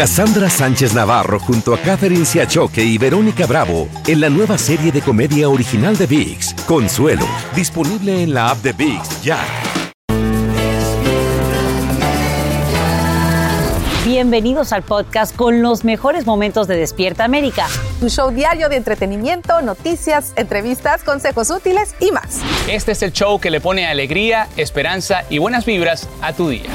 Cassandra Sánchez Navarro junto a Catherine Siachoque y Verónica Bravo en la nueva serie de comedia original de VIX, Consuelo, disponible en la app de VIX ya. Bienvenidos al podcast con los mejores momentos de Despierta América. Tu show diario de entretenimiento, noticias, entrevistas, consejos útiles y más. Este es el show que le pone alegría, esperanza y buenas vibras a tu día.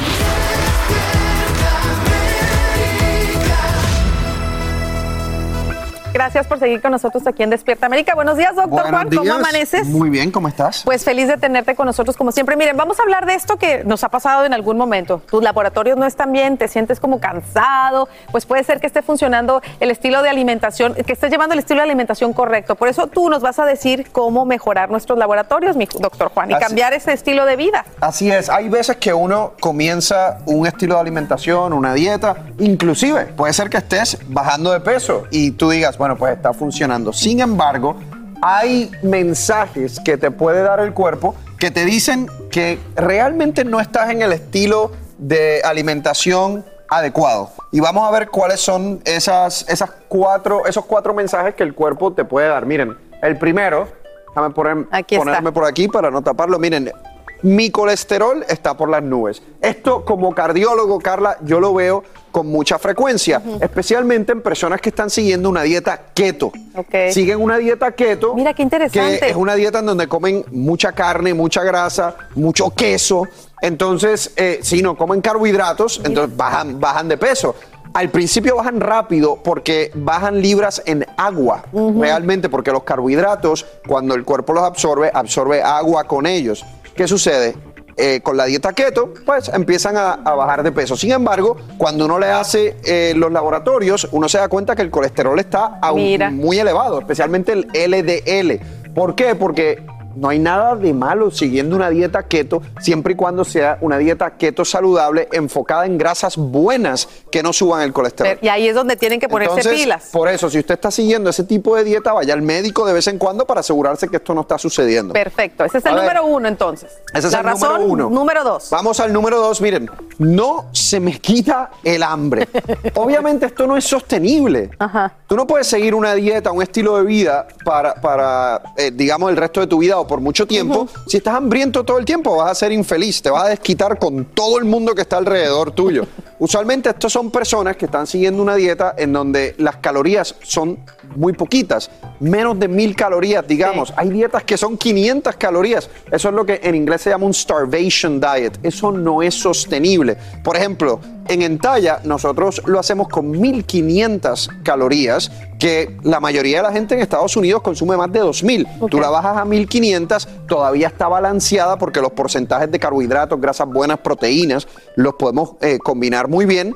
Gracias por seguir con nosotros aquí en Despierta América. Buenos días, doctor Buenos Juan. ¿Cómo días. amaneces? Muy bien, ¿cómo estás? Pues feliz de tenerte con nosotros como siempre. Miren, vamos a hablar de esto que nos ha pasado en algún momento. Tus laboratorios no están bien, te sientes como cansado, pues puede ser que esté funcionando el estilo de alimentación, que estés llevando el estilo de alimentación correcto. Por eso tú nos vas a decir cómo mejorar nuestros laboratorios, mi doctor Juan, y Así- cambiar ese estilo de vida. Así es, hay veces que uno comienza un estilo de alimentación, una dieta, inclusive puede ser que estés bajando de peso y tú digas, bueno, pues está funcionando. Sin embargo, hay mensajes que te puede dar el cuerpo que te dicen que realmente no estás en el estilo de alimentación adecuado. Y vamos a ver cuáles son esas, esas cuatro, esos cuatro mensajes que el cuerpo te puede dar. Miren, el primero, déjame poner- Aquí está. ponerme por aquí para no taparlo. Miren, mi colesterol está por las nubes. Esto como cardiólogo, Carla, yo lo veo con mucha frecuencia, especialmente en personas que están siguiendo una dieta keto. Ok. Siguen una dieta keto. Mira, qué interesante. Que es una dieta en donde comen mucha carne, mucha grasa, mucho queso. Entonces, eh, si no comen carbohidratos, entonces bajan, bajan de peso. Al principio bajan rápido porque bajan libras en agua, realmente, porque los carbohidratos, cuando el cuerpo los absorbe, absorbe agua con ellos. ¿Qué sucede? Eh, con la dieta keto, pues empiezan a, a bajar de peso. Sin embargo, cuando uno le hace eh, los laboratorios, uno se da cuenta que el colesterol está aún muy elevado, especialmente el LDL. ¿Por qué? Porque no hay nada de malo siguiendo una dieta keto, siempre y cuando sea una dieta keto saludable, enfocada en grasas buenas que no suban el colesterol. Y ahí es donde tienen que ponerse Entonces, pilas. Por eso, si usted está siguiendo ese tipo de dieta, vaya al médico de vez en cuando para asegurarse que esto no está sucediendo. Perfecto. Ese es el A ver. número uno, entonces. Ese es La el razón, número uno. Número dos. Vamos al número dos. Miren, no se me quita el hambre. Obviamente esto no es sostenible. Ajá. Tú no puedes seguir una dieta, un estilo de vida para, para eh, digamos, el resto de tu vida o por mucho tiempo. Si estás hambriento todo el tiempo, vas a ser infeliz. Te vas a desquitar con todo el mundo que está alrededor tuyo. Usualmente estos son personas que están siguiendo una dieta en donde las calorías son muy poquitas, menos de mil calorías, digamos. Hay dietas que son 500 calorías. Eso es lo que en inglés se llama un starvation diet. Eso no es sostenible. Por ejemplo, en Entalla nosotros lo hacemos con 1500 calorías, que la mayoría de la gente en Estados Unidos consume más de 2000. Tú la bajas a 1500, todavía está balanceada porque los porcentajes de carbohidratos, grasas buenas, proteínas, los podemos eh, combinar muy bien.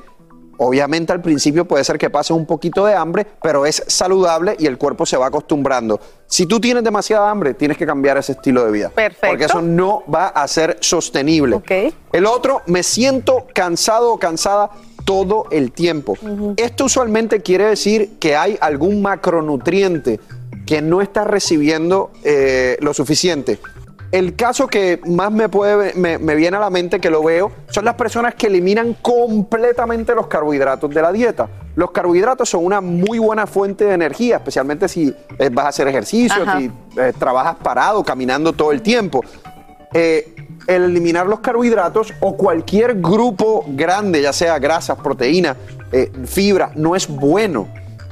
Obviamente al principio puede ser que pases un poquito de hambre, pero es saludable y el cuerpo se va acostumbrando. Si tú tienes demasiada hambre, tienes que cambiar ese estilo de vida. Perfecto. Porque eso no va a ser sostenible. El otro, me siento cansado o cansada todo el tiempo. Esto usualmente quiere decir que hay algún macronutriente que no está recibiendo eh, lo suficiente. El caso que más me, puede, me, me viene a la mente que lo veo son las personas que eliminan completamente los carbohidratos de la dieta. Los carbohidratos son una muy buena fuente de energía, especialmente si eh, vas a hacer ejercicio, Ajá. si eh, trabajas parado, caminando todo el tiempo. Eh, el eliminar los carbohidratos o cualquier grupo grande, ya sea grasas, proteínas, eh, fibra, no es bueno.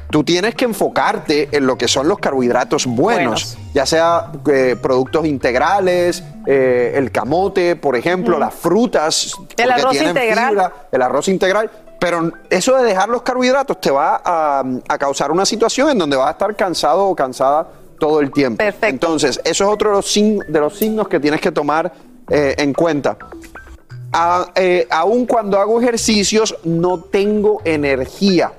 Tú tienes que enfocarte en lo que son los carbohidratos buenos, Buenos. ya sea eh, productos integrales, eh, el camote, por ejemplo, las frutas, El arroz tienen integral. fibra, el arroz integral. Pero eso de dejar los carbohidratos te va a, a causar una situación en donde vas a estar cansado o cansada todo el tiempo. Perfecto. Entonces, eso es otro de los signos que tienes que tomar eh, en cuenta. a- eh, aun cuando hago ejercicios, no tengo energía.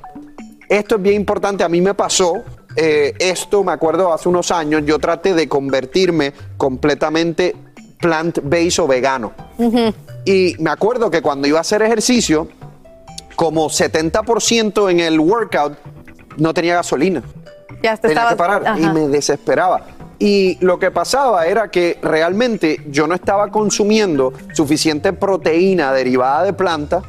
Esto es bien importante, a mí me pasó. eh, esto me acuerdo hace unos años, yo traté de convertirme completamente plant-based o vegano. Y me acuerdo que cuando iba a hacer ejercicio, como 70% en el workout, no tenía gasolina. Ya te Tenía estabas- que parar y me desesperaba. Y lo que pasaba era que realmente yo no estaba consumiendo suficiente proteína derivada de planta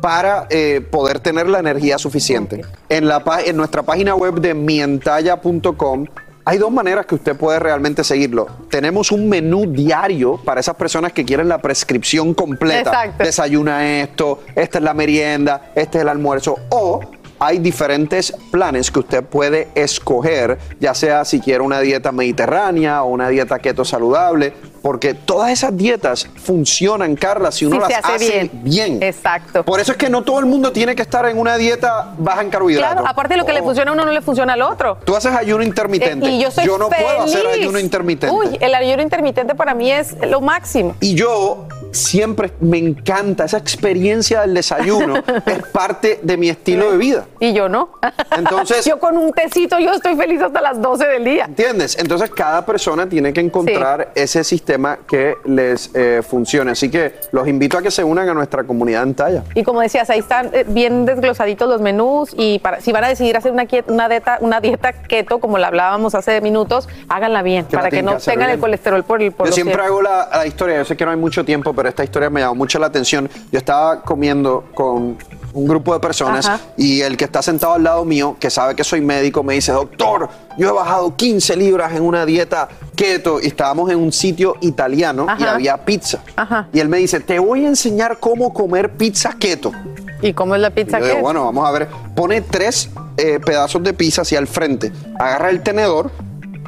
para eh, poder tener la energía suficiente. En, la, pa- en nuestra página web de mientalla.com hay dos maneras que usted puede realmente seguirlo. Tenemos un menú diario para esas personas que quieren la prescripción completa. Exacto. Desayuna esto, esta es la merienda, este es el almuerzo. O hay diferentes planes que usted puede escoger, ya sea si quiere una dieta mediterránea o una dieta keto saludable, porque todas esas dietas funcionan, Carla, si uno Sí, las hace hace bien. bien. Exacto. Por eso es que no todo el mundo tiene que estar en una dieta baja en carbohidratos. Claro, aparte de lo que le Oh. funciona a uno no le funciona al otro. Tú haces ayuno intermitente. Eh, y yo soy no puedo hacer ayuno intermitente. Uy, el ayuno intermitente para mí es lo máximo. Y yo siempre me encanta esa experiencia del desayuno, es parte de mi estilo de vida. Y yo no. Entonces- yo con un tecito yo estoy feliz hasta las 12 del día. ¿Entiendes? Entonces cada persona tiene que encontrar ese sistema que les eh, funcione. Así que los invito a que se unan a nuestra comunidad en talla. Y como decías, ahí están eh, bien desglosaditos los menús y para, si van a decidir hacer una, dieta, una dieta keto, como la hablábamos hace minutos, háganla bien, Que para que no que tengan el colesterol por el por Yo siempre hago la, la historia, yo sé que no hay mucho tiempo, pero esta historia me llamó mucho la atención. Yo estaba comiendo con un grupo de personas Ajá. y el que está sentado al lado mío, que sabe que soy médico, me dice, doctor, yo he bajado 15 libras en una dieta keto y estábamos en un sitio italiano y había pizza. Ajá. Y él me dice, te voy a enseñar cómo comer pizza keto. ¿Y cómo es la pizza Yo digo, keto? bueno, vamos a ver. Pone tres eh, pedazos de pizza hacia el frente. Agarra el tenedor,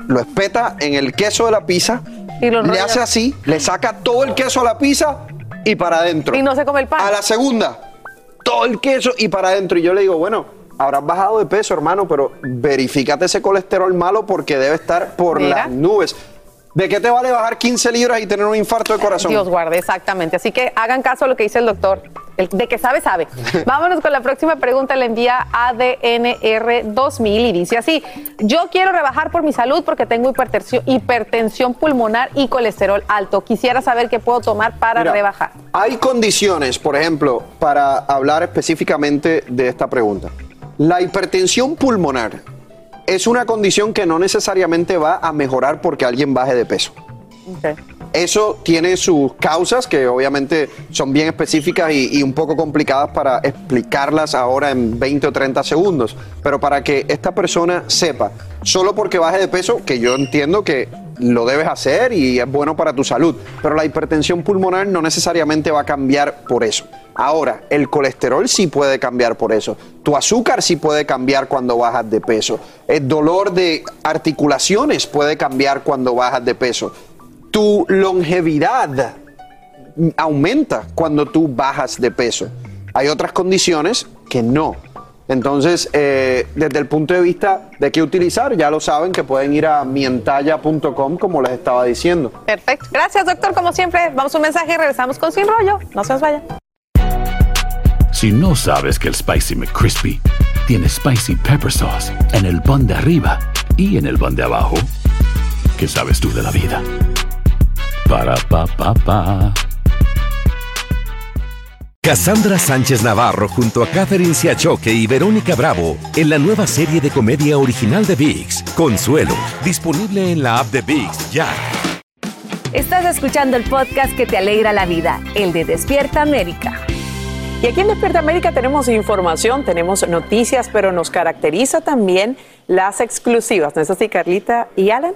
lo espeta en el queso de la pizza, Y lo le hace así, le saca todo el queso a la pizza y para adentro. Y no se come el pan. A la segunda, todo el queso y para adentro. Y yo le digo, bueno, habrás bajado de peso, hermano, pero verifícate ese colesterol malo porque debe estar por Mira. las nubes. ¿De qué te vale bajar 15 libras y tener un infarto de corazón? Dios guarde, exactamente. Así que hagan caso a lo que dice el doctor. De que sabe, sabe. Vámonos con la próxima pregunta. Le envía ADNR 2000 y dice así: Yo quiero rebajar por mi salud porque tengo hipertensión, hipertensión pulmonar y colesterol alto. Quisiera saber qué puedo tomar para Mira, rebajar. Hay condiciones, por ejemplo, para hablar específicamente de esta pregunta. La hipertensión pulmonar es una condición que no necesariamente va a mejorar porque alguien baje de peso. Eso tiene sus causas que obviamente son bien específicas y, un poco complicadas para explicarlas ahora en 20 o 30 segundos. Pero para que esta persona sepa, solo porque baje de peso, que yo entiendo que lo debes hacer y es bueno para tu salud, pero la hipertensión pulmonar no necesariamente va a cambiar por eso. Ahora, el colesterol sí puede cambiar por eso. Tu azúcar sí puede cambiar cuando bajas de peso. El dolor de articulaciones puede cambiar cuando bajas de peso tu longevidad aumenta cuando tú bajas de peso. Hay otras condiciones que no. Entonces, eh, desde el punto de vista de qué utilizar, ya lo saben que pueden ir a mientalla.com como les estaba diciendo. Perfecto. Gracias, doctor. Como siempre, vamos a un mensaje y regresamos con Sin Rollo. No se nos vayan. Si no sabes que el Spicy McCrispy tiene Spicy Pepper Sauce en el pan de arriba y en el pan de abajo, ¿qué sabes tú de la vida? Para, pa, pa, pa. Cassandra Sánchez Navarro junto a Catherine Siachoque y Verónica Bravo en la nueva serie de comedia original de VIX, Consuelo, disponible en la app de VIX ya. Estás escuchando el podcast que te alegra la vida, el de Despierta América. Y aquí en Despierta América tenemos información, tenemos noticias, pero nos caracteriza también las exclusivas. ¿No es así, Carlita y Alan?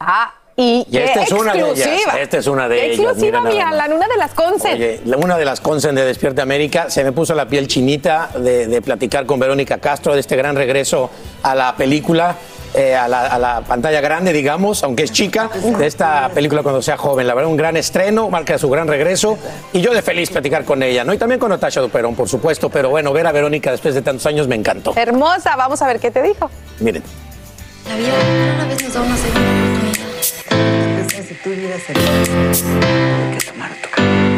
Ah, y, Y esta es una de ellas, exclusiva. esta es una de Qué ellas, Exclusiva, mi. Alan, una de las Consen. Oye, una de las consen de Despierta América, se me puso la piel chinita de, de platicar con Verónica Castro de este gran regreso a la película, eh, a, la, a la pantalla grande, digamos, aunque es chica, de esta película cuando sea joven. La verdad, un gran estreno, marca su gran regreso y yo de feliz platicar con ella, ¿no? Y también con Natasha Duperón, por supuesto, pero bueno, ver a Verónica después de tantos años me encantó. Hermosa, vamos a ver qué te dijo. Miren. La vida una vez nos da una segunda oportunidad. si tú que tomar tu camino.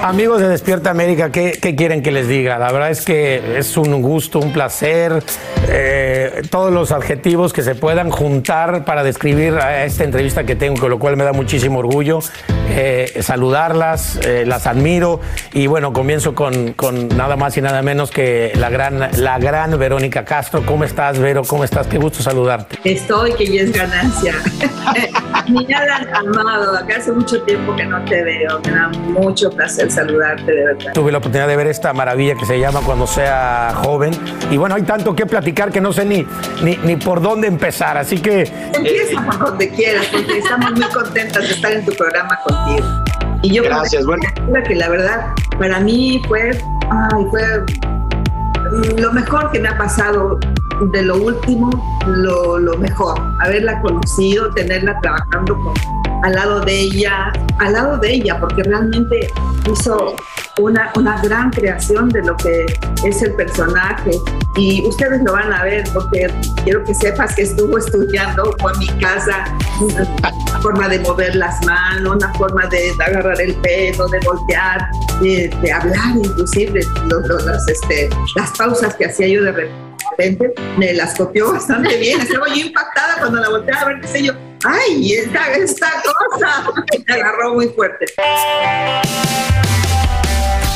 Amigos de Despierta América, ¿qué, quieren que les diga? La verdad es que es un gusto, un placer, eh, todos los adjetivos que se puedan juntar para describir a esta entrevista que tengo, con lo cual me da muchísimo orgullo eh, saludarlas, eh, las admiro y bueno, comienzo con, nada más y nada menos que la gran, la gran Verónica Castro. ¿Cómo estás, Vero? ¿Cómo estás? Qué gusto saludarte. Estoy, que ya es ganancia. Mi nada amado, acá hace mucho tiempo que no te veo. Me da mucho placer saludarte, de verdad. Tuve la oportunidad de ver esta maravilla que se llama Cuando sea joven. Y bueno, hay tanto que platicar que no sé ni, ni, ni por dónde empezar. Así que. Empieza por donde quieras, porque estamos muy contentas de estar en tu programa contigo. Y yo Gracias, creo que la verdad, para mí fue, ay, fue mm, lo mejor que me ha pasado de lo último, lo, lo mejor. Haberla conocido, tenerla trabajando con, al lado de ella, al lado de ella, porque realmente hizo una, una gran creación de lo que es el personaje. Y ustedes lo van a ver, porque quiero que sepas que estuvo estudiando con mi casa una forma de mover las manos, una forma de agarrar el pelo, de voltear, de, de hablar, inclusive los- los- las, este, las pausas que hacía yo de repente, me las copió bastante bien. Estaba yo impactada cuando la volteaba a ver qué sé yo. ¡Ay, esta, esta cosa! Me agarró muy fuerte.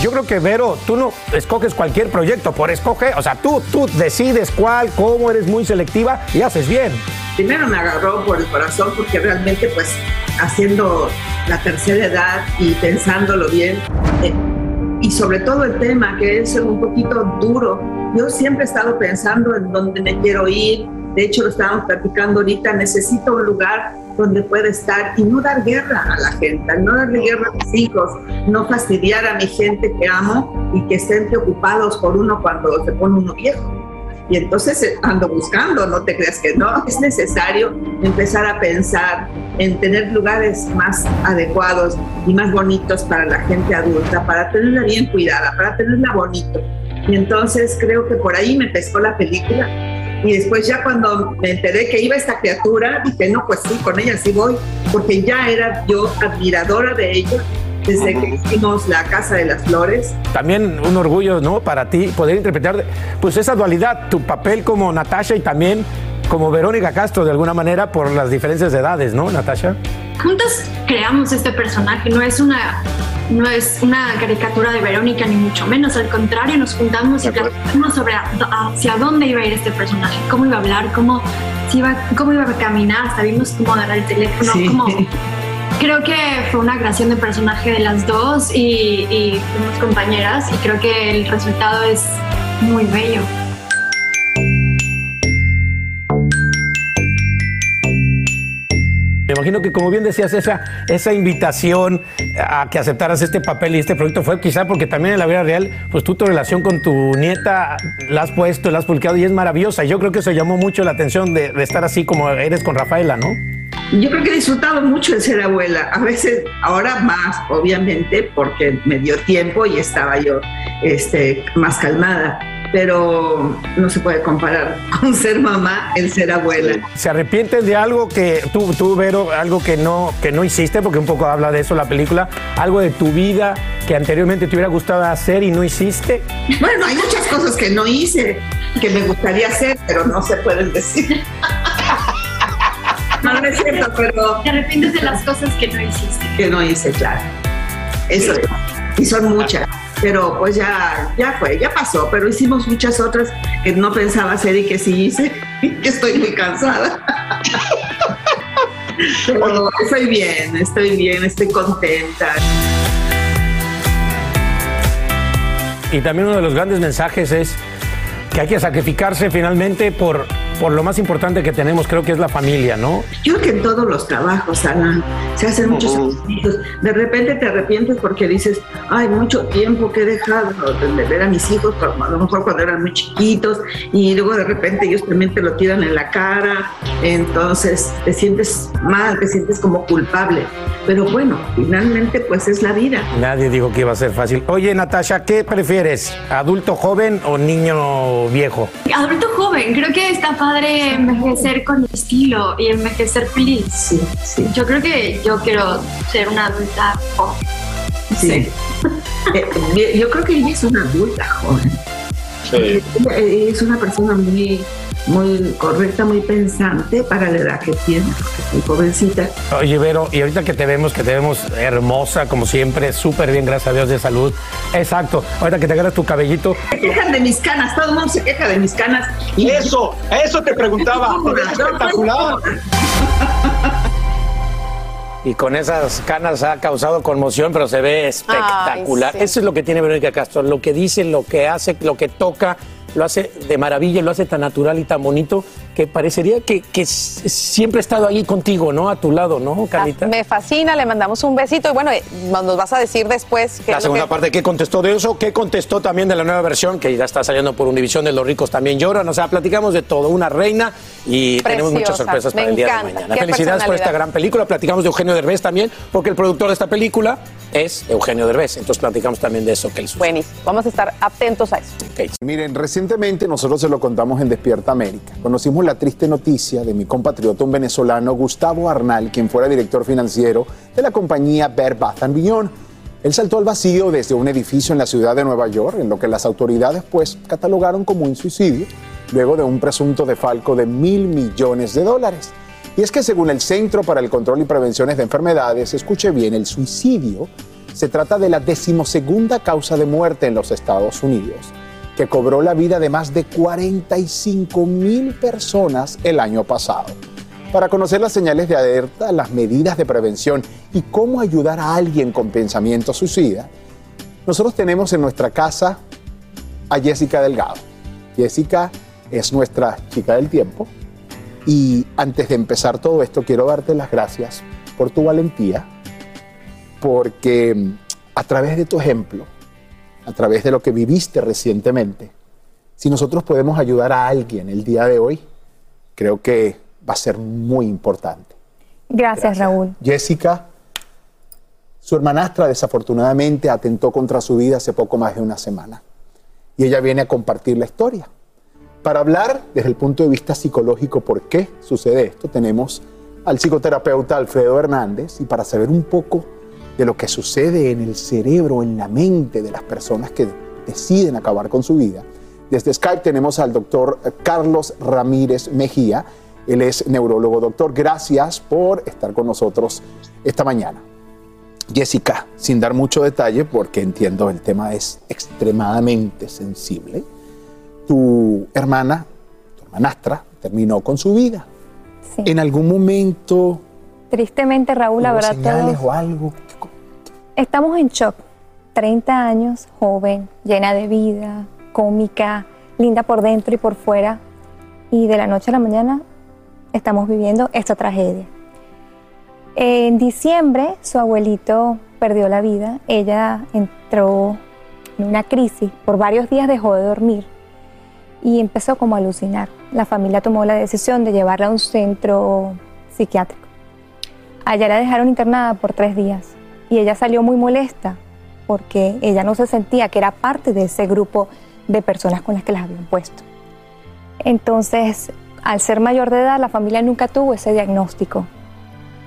Yo creo que, Vero, tú no escoges cualquier proyecto por escoger. O sea, tú, tú decides cuál, cómo, eres muy selectiva y haces bien. primero me agarró por el corazón porque realmente pues haciendo la tercera edad y pensándolo bien eh, sobre todo el tema que es un poquito duro, yo siempre he estado pensando en dónde me quiero ir, de hecho lo estábamos platicando ahorita, necesito un lugar donde pueda estar y no dar guerra a la gente, no darle guerra a mis hijos, no fastidiar a mi gente que amo y que estén preocupados por uno cuando se pone uno viejo. Y entonces eh, ando buscando, no te creas que no, es necesario empezar a pensar en tener lugares más adecuados y más bonitos para la gente adulta, para tenerla bien cuidada, para tenerla bonito. Y entonces creo que por ahí me pescó la película. Y después ya cuando me enteré que iba esta criatura, dije, no, pues sí, con ella sí voy, porque ya era yo admiradora de ella desde que hicimos La Casa de las Flores. También un orgullo, ¿no? Para ti poder interpretar, pues esa dualidad, tu papel como Natasha y también como Verónica Castro, de alguna manera, por las diferencias de edades, ¿no, Natasha? Juntas creamos este personaje, no es una no es una caricatura de Verónica ni mucho menos, al contrario nos juntamos y platicamos sobre hacia dónde iba a ir este personaje, cómo iba a hablar, cómo, si iba, cómo iba a caminar, hasta vimos cómo agarrar el teléfono, Sí. cómo- creo que fue una creación de personaje de las dos y, fuimos compañeras y creo que el resultado es muy bello. Me imagino que, como bien decías, esa, esa invitación a que aceptaras este papel y este proyecto fue quizá porque también en la vida real, pues tú tu relación con tu nieta la has puesto, la has publicado y es maravillosa. Yo creo que eso llamó mucho la atención de estar así como eres con Rafaela, ¿no? Yo creo que he disfrutado mucho de ser abuela. A veces, ahora más, obviamente, porque me dio tiempo y estaba yo este, más calmada. Pero no se puede comparar con ser mamá el ser abuela. ¿Se arrepientes de algo que tú, tú Vero, algo que no, que no hiciste, porque un poco habla de eso la película, algo de tu vida que anteriormente te hubiera gustado hacer y no hiciste? Bueno, hay muchas cosas que no hice, que me gustaría hacer, pero no se pueden decir. No, no es cierto, pero... Te arrepientes de las cosas que no hiciste. que no hice, claro. Eso es. Y son muchas. Pero pues ya, ya fue, ya pasó. Pero hicimos muchas otras que no pensaba hacer y que sí hice. Y que estoy muy cansada. Pero estoy bien, estoy bien, estoy contenta. Y también uno de los grandes mensajes es que hay que sacrificarse finalmente por, por lo más importante que tenemos, creo que es la familia, ¿no? Yo creo que en todos los trabajos, Alan, se hacen muchos sacrificios. De repente te arrepientes porque dices, ay, mucho tiempo que he dejado de, ver a mis hijos, a lo mejor cuando eran muy chiquitos, y luego de repente ellos también te lo tiran en la cara, entonces te sientes mal, te sientes como culpable. Pero bueno, finalmente pues es la vida. Nadie dijo que iba a ser fácil. Oye, Natasha, ¿qué prefieres? ¿Adulto joven o niño viejo? Adulto joven, creo que está padre padre envejecer con estilo y envejecer feliz. Yo creo que yo quiero ser una adulta joven. Sí. Eh, yo creo que ella es una adulta joven. Ella Es una persona muy, muy correcta, muy pensante para la edad que tiene, muy jovencita. Oye, Vero, y ahorita que te vemos, que te vemos hermosa, como siempre, súper bien, gracias a Dios, de salud. Exacto. Ahorita que te agarras tu cabellito. Se quejan de mis canas, todo el mundo se queja de mis canas. Y eso, eso te preguntaba. espectacular. Y con esas canas ha causado conmoción, pero se ve espectacular. Ay, sí. Eso es lo que tiene Verónica Castro. Lo que dice, lo que hace, lo que toca, lo hace de maravilla, lo hace tan natural y tan bonito que parecería que, siempre ha estado ahí contigo, ¿no? A tu lado, ¿no, Carlita? Me fascina, le mandamos un besito y bueno, eh, nos vas a decir después que La segunda parte, ¿qué contestó de eso? ¿Qué contestó también de la nueva versión que ya está saliendo por Univisión de Los ricos también lloran? O sea, platicamos de todo, una reina y tenemos muchas sorpresas me para el día encanta. de mañana. Qué Felicidades por esta gran película. Platicamos de Eugenio Derbez también, porque el productor de esta película es Eugenio Derbez. Entonces platicamos también de eso que él Buenísimo, vamos a estar atentos a eso. Miren, recientemente nosotros se lo contamos en Despierta América. Conocimos la triste noticia de mi compatriota, un venezolano, Gustavo Arnal, quien fuera director financiero de la compañía Bed Bath Beyond. Él saltó al vacío desde un edificio en la ciudad de Nueva York, en lo que las autoridades pues catalogaron como un suicidio, luego de un presunto defalco de mil millones de dólares. Y es que según el Centro para el Control y Prevenciones de Enfermedades, escuche bien, el suicidio se trata de la decimosegunda causa de muerte en los Estados Unidos, que cobró la vida de más de 45 mil personas el año pasado. Para conocer las señales de alerta, las medidas de prevención y cómo ayudar a alguien con pensamiento suicida, nosotros tenemos en nuestra casa a Jessica Delgado. Jessica es nuestra chica del tiempo y antes de empezar todo esto quiero darte las gracias por tu valentía, porque mm, a través de tu ejemplo, a través de lo que viviste recientemente, si nosotros podemos ayudar a alguien el día de hoy, creo que va a ser muy importante. Gracias, Raúl. Jessica, su hermanastra desafortunadamente atentó contra su vida hace poco más de una semana. Y ella viene a compartir la historia. Para hablar desde el punto de vista psicológico por qué sucede esto, tenemos al psicoterapeuta Alfredo Hernández y para saber un poco de lo que sucede en el cerebro, en la mente de las personas que deciden acabar con su vida. Desde Skype tenemos al doctor Carlos Ramírez Mejía. Él es neurólogo. Doctor, gracias por estar con nosotros esta mañana. Jessica, sin dar mucho detalle, porque entiendo el tema es extremadamente sensible, tu hermana, tu hermanastra, terminó con su vida. En algún momento Tristemente, Raúl, verdad, señales todos o algo. Estamos en shock. 30 años, joven, llena de vida, cómica, linda por dentro y por fuera. Y de la noche a la mañana estamos viviendo esta tragedia. En diciembre, su abuelito perdió la vida. Ella entró en una crisis. Por varios días dejó de dormir y empezó como a alucinar. La familia tomó la decisión de llevarla a un centro psiquiátrico. Allá la dejaron internada por tres días y ella salió muy molesta porque ella no se sentía que era parte de ese grupo de personas con las que las habían puesto. Entonces, al ser mayor de edad, la familia nunca tuvo ese diagnóstico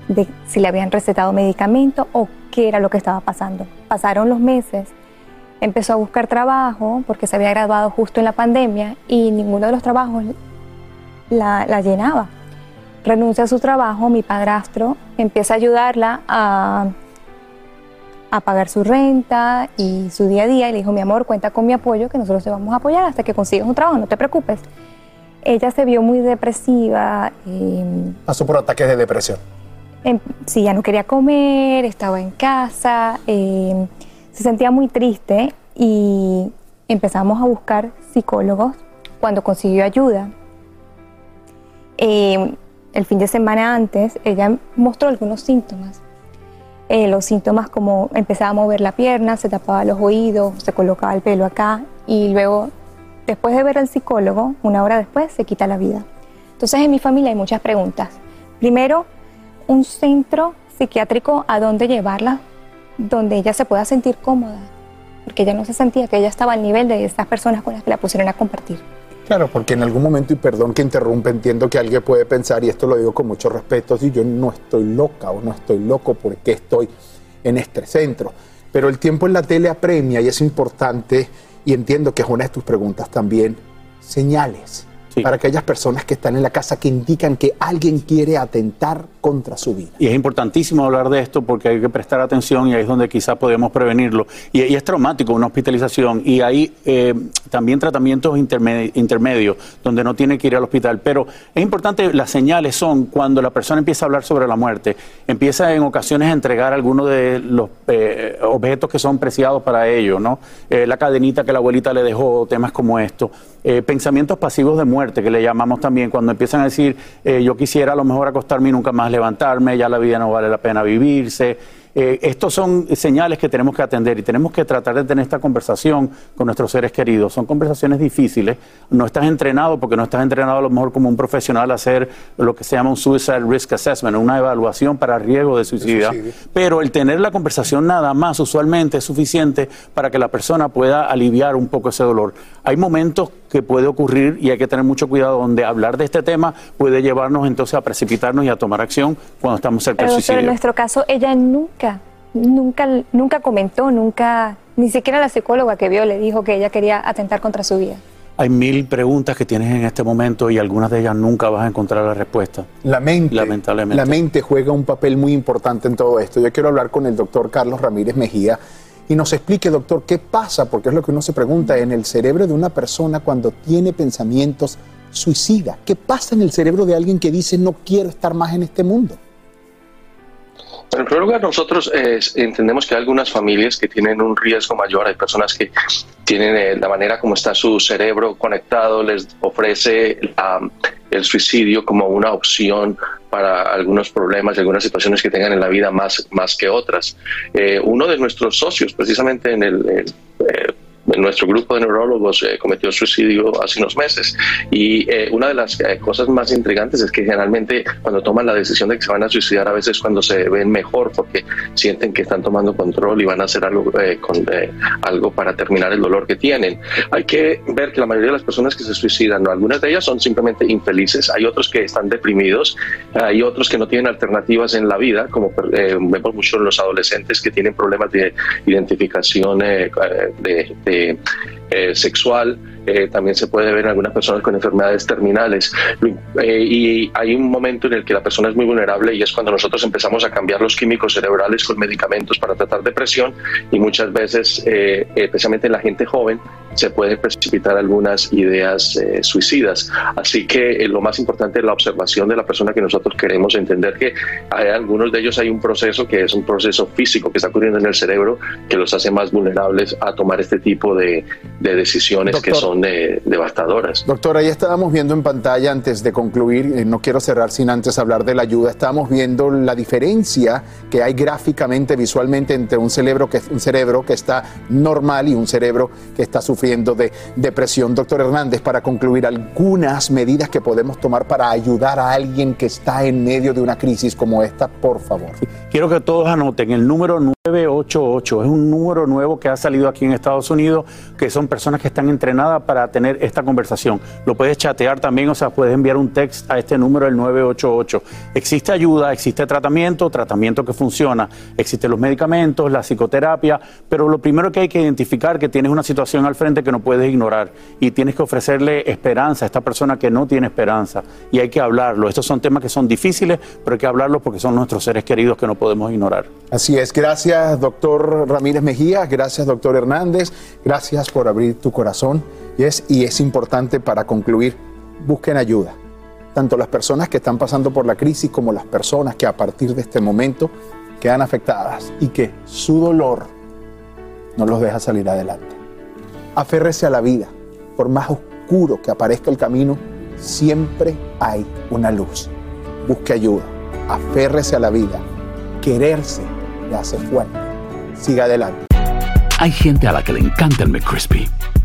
de si le habían recetado medicamento o qué era lo que estaba pasando. Pasaron los meses, empezó a buscar trabajo porque se había graduado justo en la pandemia y ninguno de los trabajos la, llenaba. Renuncia a su trabajo, mi padrastro empieza a ayudarla a, a pagar su renta y su día a día y le dijo, mi amor, cuenta con mi apoyo, que nosotros te vamos a apoyar hasta que consigas un trabajo, no te preocupes. Ella se vio muy depresiva, eh, Pasó por ataques de depresión. Em- sí, ya no quería comer, estaba en casa, eh, se sentía muy triste y empezamos a buscar psicólogos cuando consiguió ayuda. el fin de semana antes, ella mostró algunos síntomas. Eh, los síntomas como empezaba a mover la pierna, se tapaba los oídos, se colocaba el pelo acá y luego, después de ver al psicólogo, una hora después, se quita la vida. Entonces en mi familia hay muchas preguntas. Primero, un centro psiquiátrico a dónde llevarla, donde ella se pueda sentir cómoda, porque ella no se sentía que ella estaba al nivel de esas personas con las que la pusieron a compartir. Claro, porque en algún momento, y perdón que interrumpa, entiendo que alguien puede pensar, y esto lo digo con mucho respeto, si yo no estoy loca o no estoy loco porque estoy en este centro. Pero el tiempo en la tele apremia y es importante, y entiendo que es una de tus preguntas también, señales para aquellas personas que están en la casa que indican que alguien quiere atentar contra su vida. Y es importantísimo hablar de esto porque hay que prestar atención y ahí es donde quizás podemos prevenirlo. Y, y es traumático una hospitalización y hay eh, también tratamientos intermedi- intermedios donde no tiene que ir al hospital. Pero es importante, las señales son cuando la persona empieza a hablar sobre la muerte, empieza en ocasiones a entregar algunos de los eh, objetos que son preciados para ello, ¿no? Eh, la cadenita que la abuelita le dejó, temas como esto. Eh, pensamientos pasivos de muerte, que le llamamos también, cuando empiezan a decir, eh, yo quisiera a lo mejor acostarme y nunca más levantarme, ya la vida no vale la pena vivirse. Eh, estos son señales que tenemos que atender y tenemos que tratar de tener esta conversación con nuestros seres queridos. Son conversaciones difíciles. No estás entrenado porque no estás entrenado a lo mejor como un profesional a hacer lo que se llama un Suicide Risk Assessment, una evaluación para riesgo de suicidio. Pero el tener la conversación nada más usualmente es suficiente para que la persona pueda aliviar un poco ese dolor. Hay momentos que puede ocurrir y hay que tener mucho cuidado donde hablar de este tema puede llevarnos entonces a precipitarnos y a tomar acción cuando estamos cerca Pero del doctor, en suicidio. nuestro caso, ella nunca, nunca, nunca comentó, nunca, ni siquiera la psicóloga que vio le dijo que ella quería atentar contra su vida. Hay mil preguntas que tienes en este momento y algunas de ellas nunca vas a encontrar la respuesta. La mente, Lamentablemente. la mente juega un papel muy importante en todo esto. Yo quiero hablar con el doctor Carlos Ramírez Mejía y nos explique, doctor, qué pasa, porque es lo que uno se pregunta en el cerebro de una persona cuando tiene pensamientos suicidas. ¿Qué pasa en el cerebro de alguien que dice no quiero estar más en este mundo? En primer lugar, nosotros eh, entendemos que hay algunas familias que tienen un riesgo mayor. Hay personas que tienen eh, la manera como está su cerebro conectado, les ofrece la- el suicidio como una opción para algunos problemas y algunas situaciones que tengan en la vida más, más que otras. Eh, uno de nuestros socios, precisamente en el... el, eh, nuestro grupo de neurólogos eh, cometió suicidio hace unos meses y eh, una de las eh, cosas más intrigantes es que generalmente cuando toman la decisión de que se van a suicidar a veces cuando se ven mejor porque sienten que están tomando control y van a hacer algo, eh, con, eh, algo para terminar el dolor que tienen. Hay que ver que la mayoría de las personas que se suicidan, ¿no? algunas de ellas son simplemente infelices, hay otros que están deprimidos, hay otros que no tienen alternativas en la vida, como eh, vemos mucho en los adolescentes que tienen problemas de identificación de, de, eh, sexual. Eh, también se puede ver en algunas personas con enfermedades terminales. Eh, y hay un momento en el que la persona es muy vulnerable y es cuando nosotros empezamos a cambiar los químicos cerebrales con medicamentos para tratar depresión y muchas veces, eh, especialmente en la gente joven, se pueden precipitar algunas ideas eh, suicidas. Así que eh, lo más importante es la observación de la persona que nosotros queremos entender que hay algunos de ellos hay un proceso que es un proceso físico que está ocurriendo en el cerebro que los hace más vulnerables a tomar este tipo de, de decisiones que Doctor. Son eh, devastadoras. Doctor, ahí estábamos viendo en pantalla antes de concluir, eh, no quiero cerrar sin antes hablar de la ayuda, estábamos viendo la diferencia que hay gráficamente, visualmente entre un cerebro que, un cerebro que está normal y un cerebro que está sufriendo de depresión. Doctor Hernández, para concluir, algunas medidas que podemos tomar para ayudar a alguien que está en medio de una crisis como esta, por favor. Quiero que todos anoten el número 988. Es un número nuevo que ha salido aquí en Estados Unidos, que son personas que están entrenadas para tener esta conversación. Lo puedes chatear también, o sea, puedes enviar un text a este número, el 988. Existe ayuda, existe tratamiento, tratamiento que funciona. Existen los medicamentos, la psicoterapia, pero lo primero que hay que identificar que tienes una situación al frente que no puedes ignorar y tienes que ofrecerle esperanza a esta persona que no tiene esperanza y hay que hablarlo. Estos son temas que son difíciles, pero hay que hablarlos porque son nuestros seres queridos que no podemos ignorar. Así es, gracias doctor Ramírez Mejía, gracias doctor Hernández, gracias por abrir tu corazón y es, y es importante para concluir, busquen ayuda, tanto las personas que están pasando por la crisis como las personas que a partir de este momento quedan afectadas y que su dolor no los deja salir adelante. Aférrese a la vida, por más oscuro que aparezca el camino, siempre hay una luz. Busque ayuda, aférrese a la vida, quererse le hace fuerte. Siga adelante. Hay gente a la que le encanta el McCrispy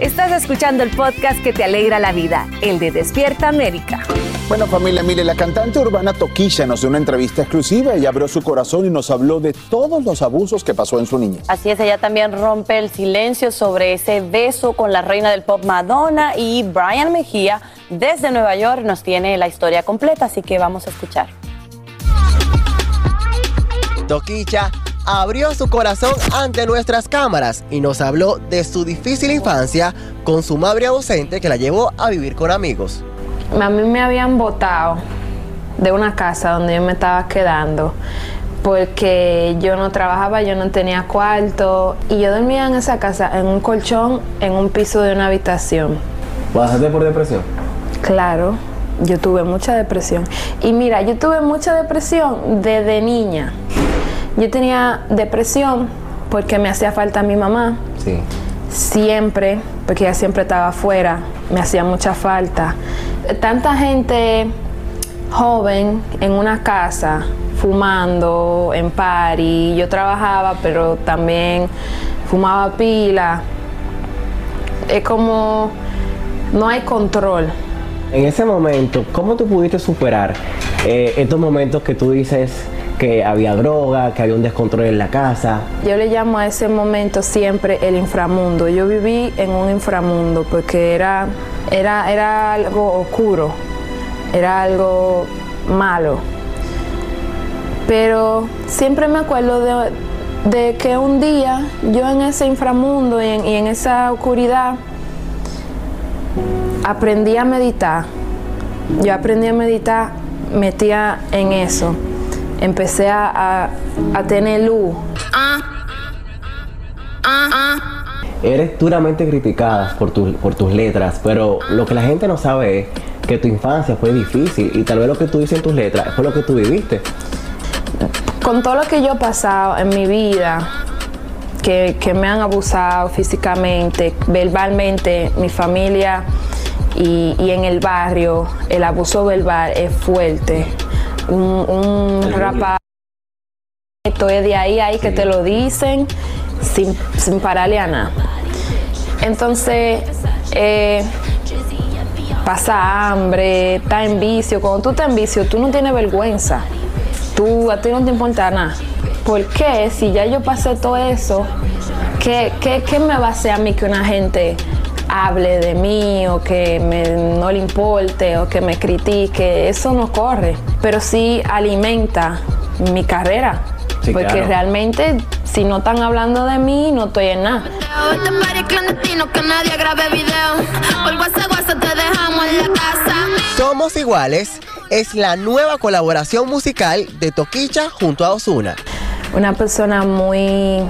Estás escuchando el podcast que te alegra la vida, el de Despierta América. Bueno, familia, mire, la cantante urbana Toquilla nos dio una entrevista exclusiva. Ella abrió su corazón y nos habló de todos los abusos que pasó en su niñez. Así es, ella también rompe el silencio sobre ese beso con la reina del pop Madonna y Brian Mejía desde Nueva York nos tiene la historia completa, así que vamos a escuchar. Toquicha abrió su corazón ante nuestras cámaras y nos habló de su difícil infancia con su madre ausente que la llevó a vivir con amigos. A mí me habían botado de una casa donde yo me estaba quedando porque yo no trabajaba, yo no tenía cuarto y yo dormía en esa casa en un colchón en un piso de una habitación. ¿Pasaste por depresión? Claro, yo tuve mucha depresión. Y mira, yo tuve mucha depresión desde niña. Yo tenía depresión porque me hacía falta mi mamá. Sí. Siempre, porque ella siempre estaba afuera, me hacía mucha falta. Tanta gente joven en una casa, fumando, en party. Yo trabajaba, pero también fumaba pila. Es como no hay control. En ese momento, ¿cómo tú pudiste superar eh, estos momentos que tú dices que había droga, que había un descontrol en la casa? Yo le llamo a ese momento siempre el inframundo. Yo viví en un inframundo porque era, era, era algo oscuro, era algo malo. Pero siempre me acuerdo de, de que un día yo en ese inframundo y en, y en esa oscuridad aprendí a meditar. Yo aprendí a meditar, metía en eso. Empecé a, a, a tener luz. Eres duramente criticada por, tu- por tus letras, pero lo que la gente no sabe es que tu infancia fue difícil y tal vez lo que tú dices en tus letras fue lo que tú viviste. Con todo lo que yo he pasado en mi vida, que, que me han abusado físicamente, verbalmente, mi familia y, y en el barrio, el abuso verbal es fuerte. Un, un rapaz esto es de ahí, ahí que te lo dicen sin, sin pararle a nada. Entonces, eh, pasa hambre, está en vicio. Cuando tú estás en vicio, tú no tienes vergüenza. Tú, a ti no te importa nada. ¿Por qué? Si ya yo pasé todo eso, ¿qué, qué, qué me va a hacer a mí que una gente hable de mí o que me- no le importe o que me critique? Eso no corre, pero sí alimenta mi carrera. Sí, porque claro. realmente, si no están hablando de mí, no estoy en nada. Este party clandestino que nadie grabe video. Por WhatsApp, WhatsApp te dejamos en la casa. Somos iguales es la nueva colaboración musical de Toquicha junto a Osuna. Una persona muy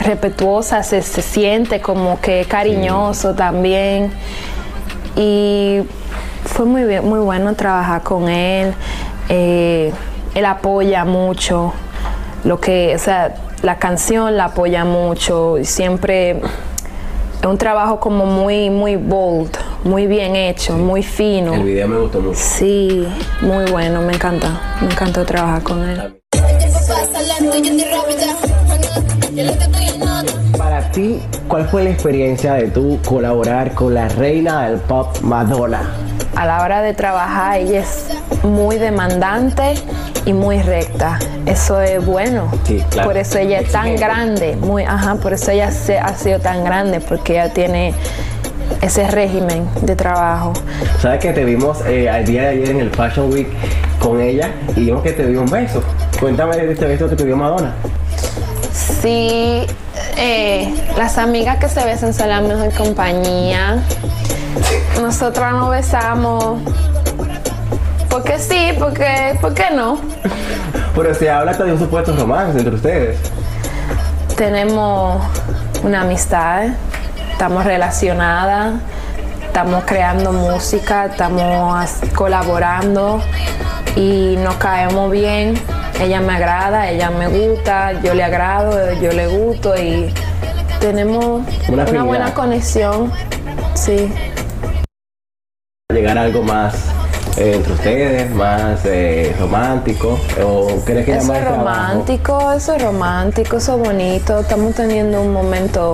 respetuosa, se, se siente como que cariñoso también. Y fue muy, bien- muy bueno trabajar con él. Eh, él apoya mucho lo que, o sea, la canción la apoya mucho y siempre es un trabajo como muy, muy bold, muy bien hecho, muy fino. El video me gustó mucho. Sí, muy bueno, me encanta, me encantó trabajar con él. Para ti, ¿cuál fue la experiencia de tú colaborar con la reina del pop Madonna? A la hora de trabajar ella es muy demandante y muy recta. Eso es bueno. Sí, claro. Por eso ella es tan grande, muy, ajá, por eso ella se- ha sido tan grande, porque ella tiene ese régimen de trabajo. ¿Sabes que te vimos eh, al día de ayer en el Fashion Week con ella y vimos que te dio un beso? Cuéntame de este beso que te dio Madonna. Sí, eh, las amigas que se besan son la mejor compañía. Nosotras nos besamos. Porque sí, porque, ¿por qué no? Pero se habla hasta de un supuesto romance entre ustedes. Tenemos una amistad, estamos relacionadas, estamos creando música, estamos colaborando y nos caemos bien. Ella me agrada, ella me gusta, yo le agrado, yo le gusto y tenemos Una buena conexión. Sí. Llegar a algo más eh, entre ustedes, más eh, romántico? ¿O crees que Eso es trabajo? romántico, eso es romántico, eso es bonito. Estamos teniendo un momento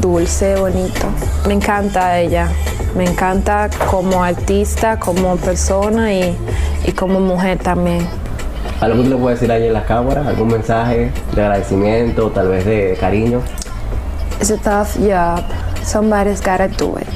dulce, bonito. Me encanta ella. Me encanta como artista, como persona y, y como mujer también. ¿Algo que tú le puedes decir ahí en la cámara? ¿Algún mensaje de agradecimiento, tal vez de cariño? It's a tough job. Somebody's gotta do it.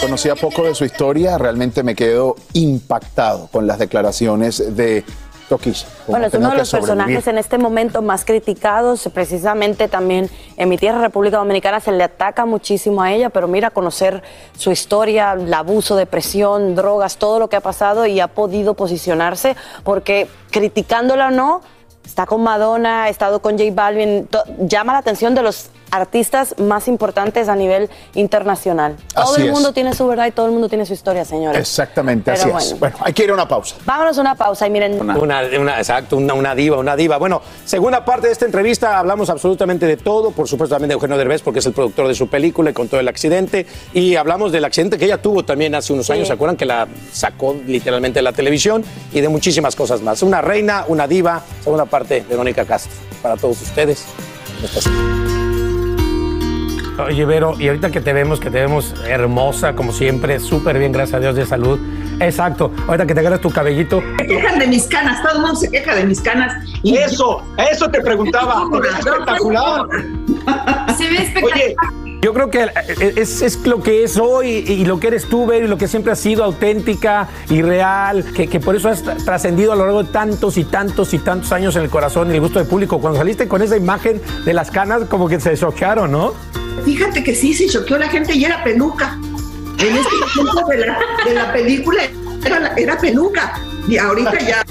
Conocía poco de su historia, realmente me quedo impactado con las declaraciones de Toquilla. Bueno, es uno de los personajes en este momento más criticados. Precisamente también en mi tierra, República Dominicana, se le ataca muchísimo a ella, pero mira, conocer su historia, el abuso, depresión, drogas, todo lo que ha pasado y ha podido posicionarse porque criticándola o no, está con Madonna, ha estado con J Balvin, llama la atención de los artistas más importantes a nivel internacional. Todo el es. mundo tiene su verdad y todo el mundo tiene su historia, señores. Exactamente, Pero así bueno. es. Bueno, hay que ir a una pausa. Vámonos a una pausa y miren. Una, una- exacto, una, una diva, una diva. Bueno, segunda parte de esta entrevista hablamos absolutamente de todo, por supuesto también de Eugenio Derbez, porque es el productor de su película y con todo el accidente. Y hablamos del accidente que ella tuvo también hace unos años, ¿se acuerdan? Que la sacó literalmente de la televisión y de muchísimas cosas más. Una reina, una diva, segunda parte, Verónica Castro, para todos ustedes. Oye, Vero, y ahorita que te vemos, que te vemos hermosa, como siempre, súper bien, gracias a Dios, de salud. Exacto, ahorita que te agarras tu cabellito, Se quejan de mis canas, todo el mundo se queja de mis canas. Y Eso, eso te preguntaba. Espectacular. Se ve espectacular. Yo creo que es, es lo que es hoy y lo que eres tú, Vero, y lo que siempre has sido auténtica y real, que, por eso has tra- trascendido a lo largo de tantos y tantos y tantos años en el corazón y el gusto del público. Cuando saliste con esa imagen de las canas, como que se choquearon, ¿no? Fíjate que sí, se choqueó la gente y era peluca. En este momento de la, de la película era, era peluca. Y ahorita ya,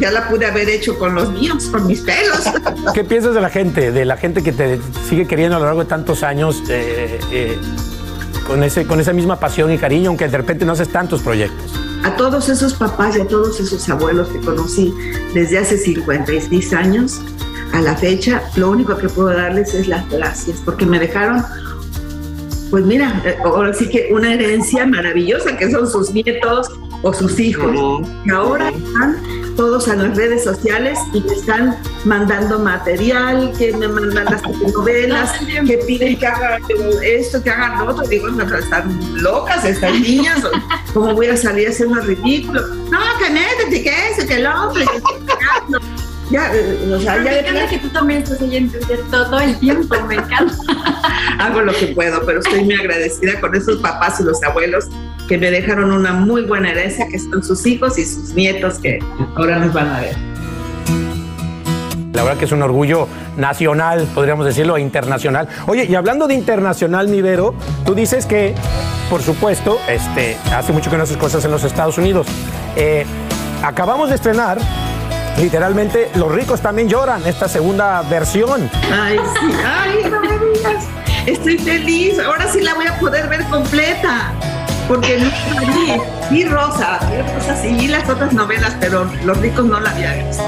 ya la pude haber hecho con los míos, con mis pelos. ¿Qué piensas de la gente, de la gente que te sigue queriendo a lo largo de tantos años, eh, eh, con, ese, con esa misma pasión y cariño, aunque de repente no haces tantos proyectos? A todos esos papás y a todos esos abuelos que conocí desde hace 56 años a la fecha, lo único que puedo darles es las gracias, porque me dejaron, pues mira, eh, ahora sí que una herencia maravillosa que son sus nietos o sus hijos. Y ahora están todos a las redes sociales y me están mandando material, que me mandan las novelas, que piden que haga esto, que hagan lo otro. Digo, no, están locas estas niñas, ¿cómo voy a salir haciendo ridículo? No, que métete, que eso, que lo otro. Ya, eh, o sea, ya me encanta que tú también estás ahí en Twitter todo el tiempo, me encanta. hago lo que puedo, pero estoy muy agradecida con esos papás y los abuelos que me dejaron una muy buena herencia, que son sus hijos y sus nietos que ahora nos van a ver. La verdad que es un orgullo nacional, podríamos decirlo, e internacional. Oye, y hablando de internacional, mi Vero, tú dices que, por supuesto, este, hace mucho que no haces cosas en los Estados Unidos. Eh, acabamos de estrenar, literalmente, Los ricos también lloran, esta segunda versión. Ay, sí, ay, no me digas. Estoy feliz. Ahora sí la voy a poder ver completa. Porque vi. Vi Rosa, vi Rosa, sí, vi las otras novelas, pero Los ricos no la había visto.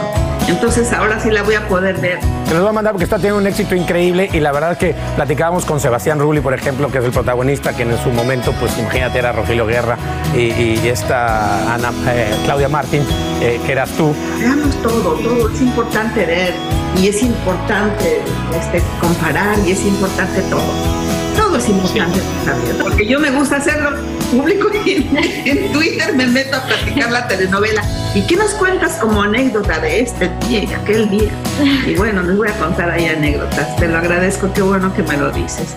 Entonces ahora sí la voy a poder ver. Te los voy a mandar porque está teniendo un éxito increíble y la verdad es que platicábamos con Sebastián Rulli, por ejemplo, que es el protagonista, que en su momento, pues imagínate, era Rogelio Guerra y, y esta Ana, eh, Claudia Martín, eh, que eras tú. Veamos todo, todo es importante ver y es importante este, comparar y es importante todo. Todo es importante también, porque yo me gusta hacerlo público y en, en Twitter me meto a platicar la telenovela. ¿Y qué nos cuentas como anécdota de este día y aquel día? Y bueno, les voy a contar ahí anécdotas. Te lo agradezco, qué bueno que me lo dices.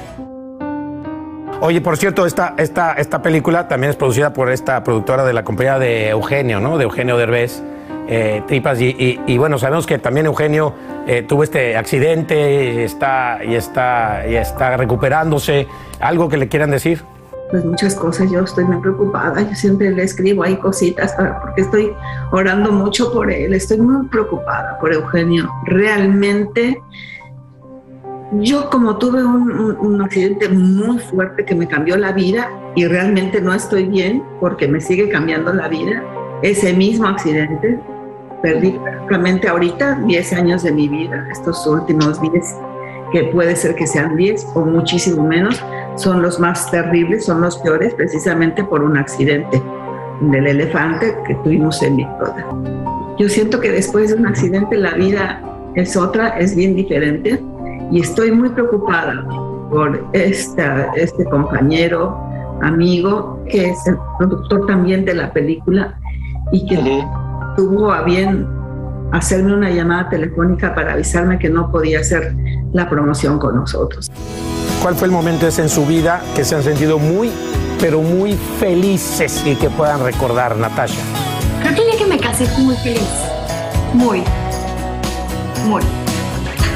Oye, por cierto, esta, esta, esta película también es producida por esta productora de la compañía de Eugenio, ¿no? De Eugenio Derbez, eh, Tripas. Y, bueno, sabemos que también Eugenio eh, tuvo este accidente está, y, está, y está recuperándose. ¿Algo que le quieran decir? Pues muchas cosas, yo estoy muy preocupada, yo siempre le escribo ahí cositas ah, porque estoy orando mucho por él, estoy muy preocupada por Eugenio. Realmente, yo como tuve un, un- accidente muy fuerte que me cambió la vida y realmente no estoy bien porque me sigue cambiando la vida, ese mismo accidente, perdí prácticamente ahorita 10 años de mi vida, estos últimos 10 que puede ser que sean 10 o muchísimo menos, son los más terribles, son los peores, precisamente por un accidente del elefante que tuvimos en Victoria. Yo siento que después de un accidente la vida es otra, es bien diferente y estoy muy preocupada por esta, este compañero, amigo, que es el productor también de la película y que tuvo a bien hacerme una llamada telefónica para avisarme que no podía hacer la promoción con nosotros. ¿Cuál fue el momento ese en su vida que se han sentido muy, pero muy felices y que puedan recordar, Natasha? Creo que el día que me casé muy feliz. Muy. Muy.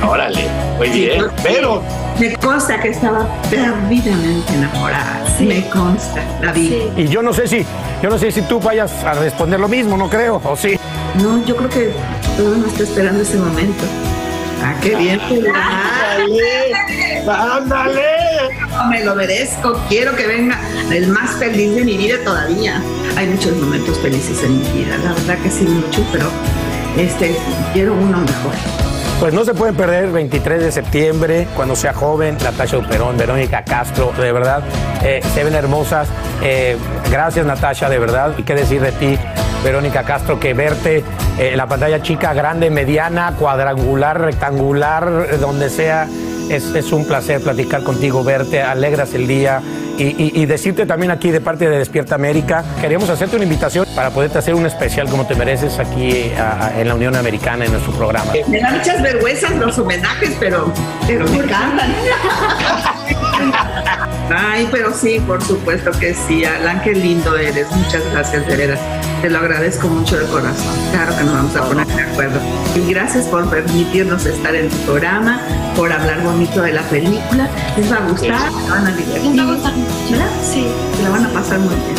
Órale, muy bien. Pero Me consta que estaba perdidamente enamorada. Me consta, la vi. Y yo no sé si, yo no sé si tú vayas a responder lo mismo, no creo, o sí. No, yo creo que todo el mundo está esperando ese momento. Ah, qué bien. ¡Ándale! Me lo merezco. Quiero que venga el más feliz de mi vida todavía. Hay muchos momentos felices en mi vida, la verdad que sí, mucho, pero este, quiero uno mejor. Pues no se pueden perder 23 de septiembre, cuando sea joven, Natasha Uperón, Verónica Castro, de verdad, eh, se ven hermosas. Eh, gracias Natasha, de verdad. Y qué decir de ti, Verónica Castro, que verte eh, en la pantalla chica, grande, mediana, cuadrangular, rectangular, eh, donde sea, es, es un placer platicar contigo, verte, alegras el día. Y, y- y decirte también aquí de parte de Despierta América, queríamos hacerte una invitación para poderte hacer un especial como te mereces aquí a- a- en la Unión Americana, en nuestro programa. Me da muchas vergüenzas los homenajes, pero, pero me encantan. Ay, pero sí, por supuesto que sí. Alan, qué lindo eres. Muchas gracias, de veras. Te lo agradezco mucho de corazón. Claro que nos vamos a poner de acuerdo. Y gracias por permitirnos estar en tu programa, por hablar bonito de la película. Les va a gustar, se van a divertir. Les va a gustar ¿Verdad? Sí, se la van a pasar muy bien.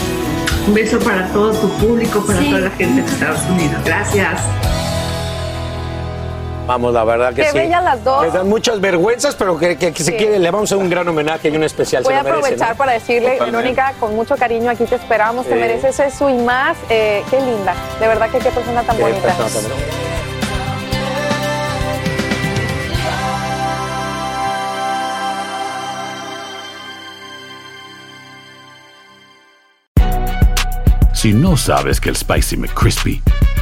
Un beso para todo tu público, para Sí. toda la gente de Estados Unidos. Gracias. Vamos, la verdad que Qué sí. bellas las dos. Me dan muchas vergüenzas, pero que, que- que se Sí. quiere, le vamos a hacer un gran homenaje y un especial. Voy se a merece, aprovechar ¿no? para decirle. Verónica, con mucho cariño, aquí te esperamos, te mereces eso y más. Eh, qué linda, de verdad que qué persona tan Qué bonita. persona tan bonita. Si no sabes que el Spicy McCrispy